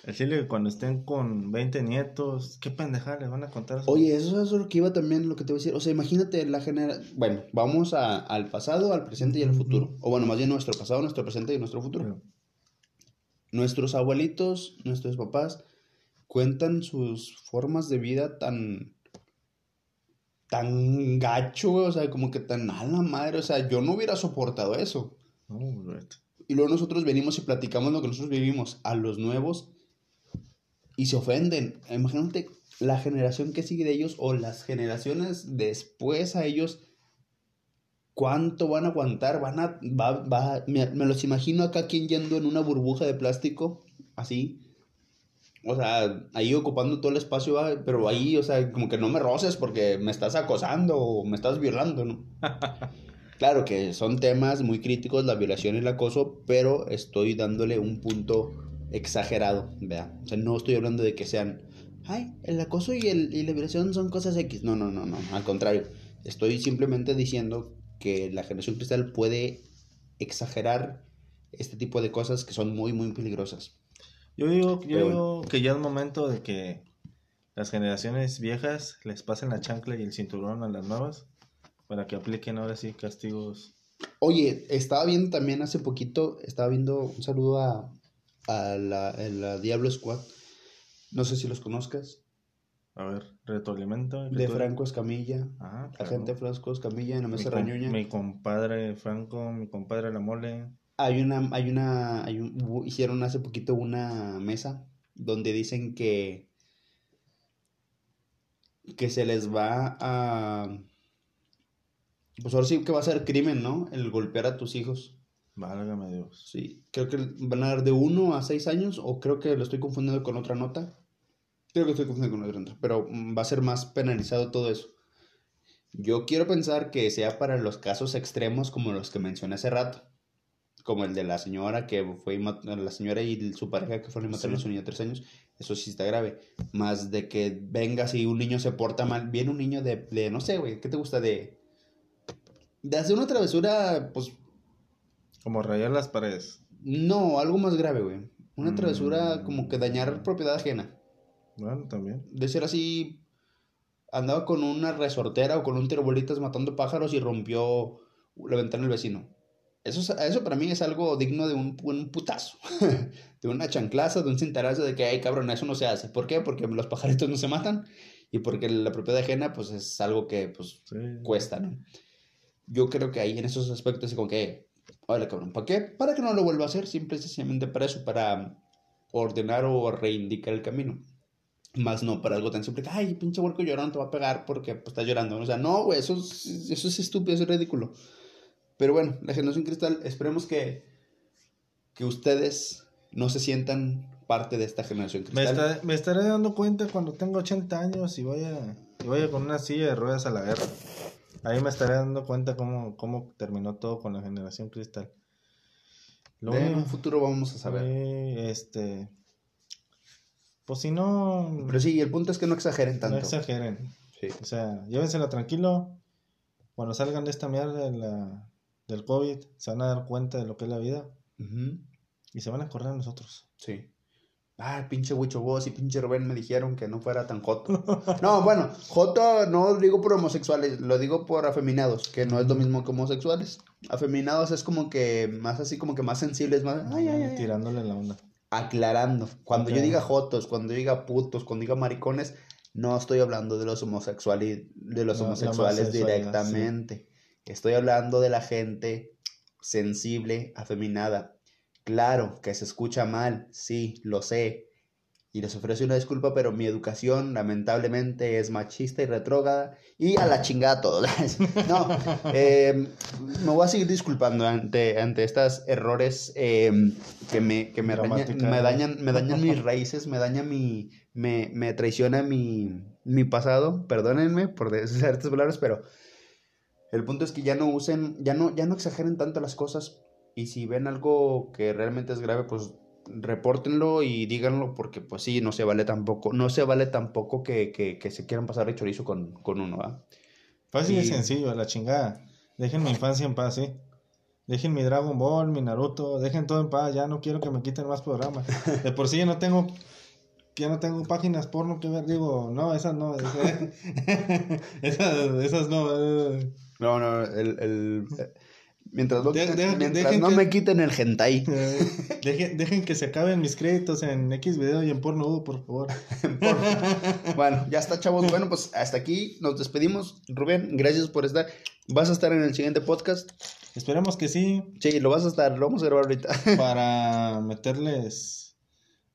decirle que cuando estén con 20 nietos, qué pendejada les van a contar. a su- Oye, eso es lo que iba también, lo que te voy a decir. O sea, imagínate la generación... Bueno, vamos a- al pasado, al presente y al futuro. O bueno, más bien nuestro pasado, nuestro presente y nuestro futuro. Nuestros abuelitos, nuestros papás, cuentan sus formas de vida tan... Tan gacho, güey, o sea, como que tan a la madre, o sea, yo no hubiera soportado eso. Y luego nosotros venimos y platicamos lo que nosotros vivimos a los nuevos y se ofenden. Imagínate la generación que sigue de ellos o las generaciones después a ellos. ¿Cuánto van a aguantar? Van a, va, va, me, me los imagino acá quien yendo en una burbuja de plástico, así. O sea, ahí ocupando todo el espacio, pero ahí, o sea, como que no me roces porque me estás acosando o me estás violando, ¿no? *laughs* Claro que son temas muy críticos, la violación y el acoso, pero estoy dándole un punto exagerado, vea. O sea, no estoy hablando de que sean, ay, el acoso y, el, y la violación son cosas X. No, no, no, no, al contrario. Estoy simplemente diciendo que la generación cristal puede exagerar este tipo de cosas que son muy, muy peligrosas. Yo digo, yo Pero digo que ya es momento de que las generaciones viejas les pasen la chancla y el cinturón a las nuevas para que apliquen ahora sí castigos. Oye, estaba viendo también hace poquito, estaba viendo un saludo a, a la, a la Diablo Squad. No sé si los conozcas. A ver, retroalimento. De Franco Escamilla. Ah, claro. Agente Franco Escamilla en la mi, mesa com- Rañuña. mi compadre Franco, mi compadre La Mole. Hay una, hay una, hay un- hubo- hicieron hace poquito una mesa donde dicen que, que se les va a, pues ahora sí que va a ser crimen, ¿no? El golpear a tus hijos. Válgame Dios. Sí, creo que van a dar de uno a seis años o creo que lo estoy confundiendo con otra nota. Creo que estoy confundiendo con otra nota, pero mm, va a ser más penalizado todo eso. Yo quiero pensar que sea para los casos extremos como los que mencioné hace rato. Como el de la señora que fue la señora y su pareja que fueron y mataron a su niño de tres años. Eso sí está grave. Más de que venga si un niño se porta mal. Viene un niño de, de no sé, güey, ¿qué te gusta? De, de hacer una travesura, pues Como rayar las paredes. no, algo más grave, güey. Una Mm. travesura como que dañar propiedad ajena. Bueno, también. De ser así, andaba con una resortera o con un tirabolitas matando pájaros y rompió la ventana del vecino. Eso, es- eso para mí es algo digno de un, un putazo, *laughs* de una chanclaza, de un cintarazo de que, ay cabrón, eso no se hace. ¿Por qué? Porque los pajaritos no se matan y porque la propiedad ajena pues es algo que pues Sí. cuesta, ¿no? Yo creo que ahí en esos aspectos es como que, órale cabrón, ¿para qué? Para que no lo vuelva a hacer, simple y sencillamente para eso, para ordenar o reivindicar el camino. Más no para algo tan simple que, ay, pinche huerco llorando te va a pegar porque pues, está llorando. O sea, no, güey, eso es, eso es estúpido, eso es ridículo. Pero bueno, la generación cristal, esperemos que, que ustedes no se sientan parte de esta generación Me, cristal. está- me estaré dando cuenta cuando tenga 80 años y vaya, y vaya con una silla de ruedas a la guerra. Ahí me estaré dando cuenta cómo, cómo terminó todo con la generación cristal. Lo en un futuro vamos a saber. eh, este. Pues si no. Pero sí, el punto es que no exageren tanto. no exageren. Sí. O sea, llévensela tranquilo. cuando salgan de esta mierda la, del COVID, se van a dar cuenta de lo que es la vida y se van a acordar de nosotros. Sí. Ah, pinche Huicho Boss y pinche Rubén me dijeron que no fuera tan joto. No, bueno, joto no lo digo por homosexuales, lo digo por afeminados, que no es lo mismo que homosexuales. Afeminados es como que más así, como que más sensibles, más... Ay, ay, ay. Tirándole la onda. Aclarando. Cuando yo diga jotos, cuando yo diga putos, cuando diga maricones, no estoy hablando de los homosexuales, de los No, homosexuales directamente. Estoy hablando de la gente sensible, afeminada. Claro que se escucha mal, sí, lo sé. Y les ofrezco una disculpa, pero mi educación lamentablemente es machista y retrógrada. Y a la chingada todo. *laughs* no, eh, me voy a seguir disculpando ante, ante estos errores eh, que, me, que me, me, dañan, me dañan mis *laughs* raíces, me daña mi... Me, me traiciona mi, mi pasado. Perdónenme por *laughs* decir ciertas palabras, pero el punto es que ya no usen, ya no, ya no exageren tanto las cosas. Y si ven algo que realmente es grave, pues repórtenlo y díganlo porque pues sí, no se vale tampoco, no se vale tampoco que, que, que se quieran pasar de chorizo con, con uno, ¿ah? Fácil y Y- sencillo, a la chingada. Dejen mi infancia en paz, ¿sí? Dejen mi Dragon Ball, mi Naruto, dejen todo en paz, ya no quiero que me quiten más programas. De por sí ya no tengo ya no tengo páginas porno que ver, digo, no, esas no, esas, *laughs* esas, esas no. No, no, el, el, eh, mientras no, De- de- mientras dejen no que- me quiten el hentai. Eh, Dejen, dejen que se acaben mis créditos en X video y en porno, por favor. *laughs* Por- Bueno, ya está, chavos. Bueno, pues hasta aquí nos despedimos. Rubén, gracias por estar. ¿Vas a estar en el siguiente podcast? Esperemos que sí, Sí, lo vas a estar, lo vamos a grabar ahorita. para *laughs* meterles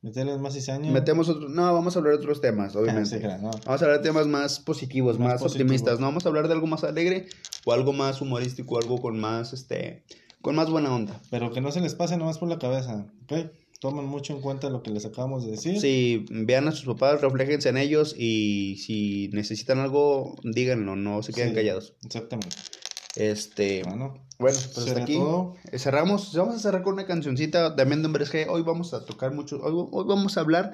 meterles más cizaña. Metemos no, vamos a hablar de otros temas, Ah, obviamente. sí, claro, no. Vamos a hablar de temas más positivos, Más más, positivos. optimistas. No vamos a hablar de algo más alegre o algo más humorístico, algo con más, este, con más buena onda. Pero que no se les pase nomás por la cabeza, ¿ok? Tomen mucho en cuenta lo que les acabamos de decir. Sí, vean a sus papás, refléjense en ellos y si necesitan algo, díganlo, no se queden Sí, callados. Exactamente. Este, Bueno, bueno, pues hasta aquí. todo. Eh, Cerramos, vamos a cerrar con una cancioncita también de Hombres G. Hoy vamos a tocar mucho, hoy, hoy vamos a hablar,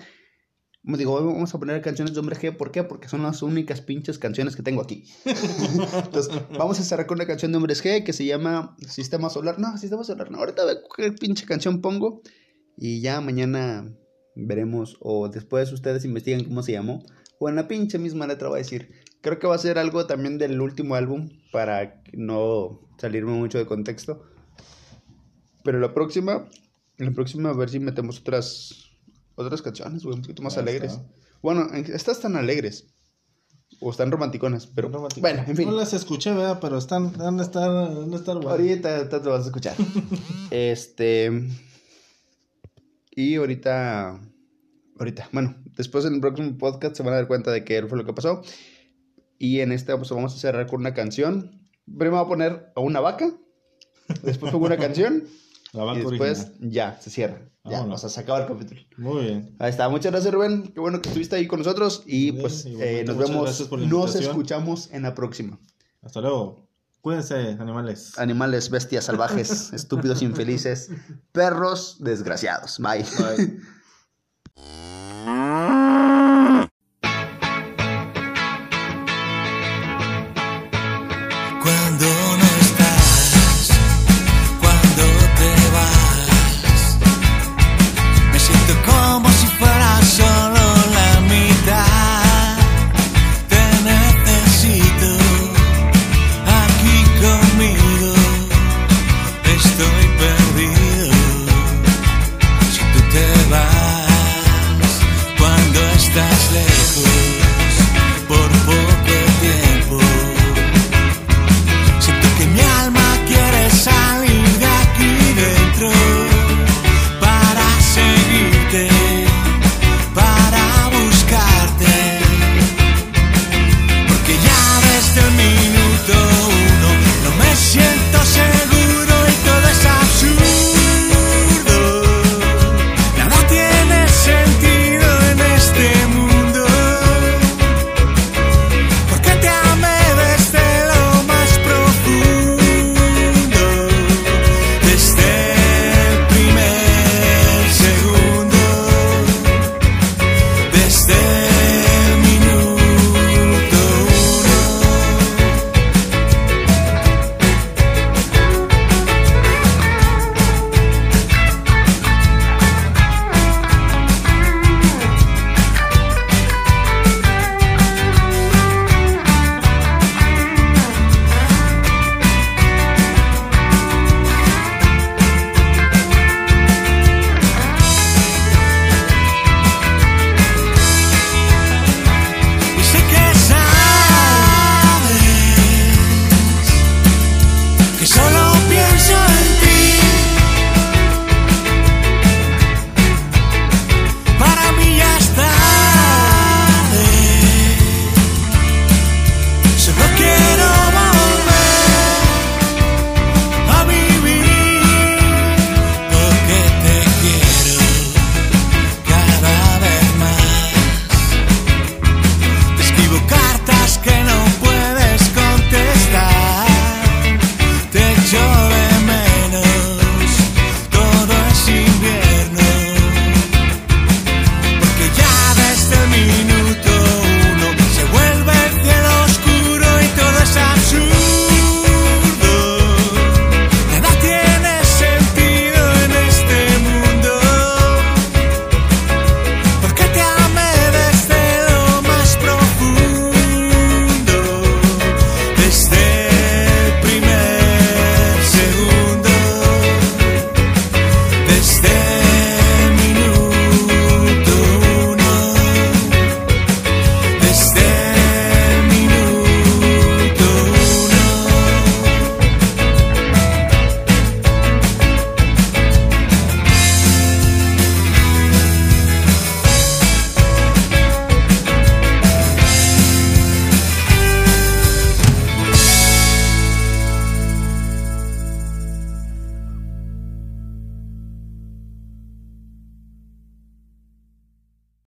digo, hoy vamos a poner canciones de Hombres G. ¿Por qué? Porque son las únicas pinches canciones que tengo aquí. *laughs* Entonces, vamos a cerrar con una canción de Hombres G que se llama Sistema Solar. No, Sistema Solar, no. Ahorita veo qué pinche canción pongo y ya mañana veremos o después ustedes investigan cómo se llamó. O en la pinche misma letra va a decir. Creo que va a ser algo también del último álbum para no salirme mucho de contexto. Pero la próxima, la próxima a ver si metemos otras otras canciones, güey, un poquito más Ahí alegres. está. Bueno, en- estas están alegres. O están romanticonas, pero Son románticos. bueno, en fin. No las escuché, ¿verdad? Pero están, han de estar, han de estar guay. Ahorita, ahorita te vas a escuchar. *laughs* este. Y ahorita. Ahorita. Bueno, después en el próximo podcast se van a dar cuenta de qué fue lo que pasó. Y en este pues, vamos a cerrar con una canción. Primero voy a poner a una vaca. Después pongo una canción. *laughs* La vaca y después original. ya, se cierra. Ya, o sea, se acaba el capítulo. Muy bien. Ahí está. Muchas gracias, Rubén. Qué bueno que estuviste ahí con nosotros. Y bien, pues eh, nos vemos. Nos escuchamos en la próxima. Hasta luego. Cuídense, animales. Animales, bestias salvajes, *laughs* estúpidos, infelices, perros, desgraciados. Bye. Bye. *laughs* solo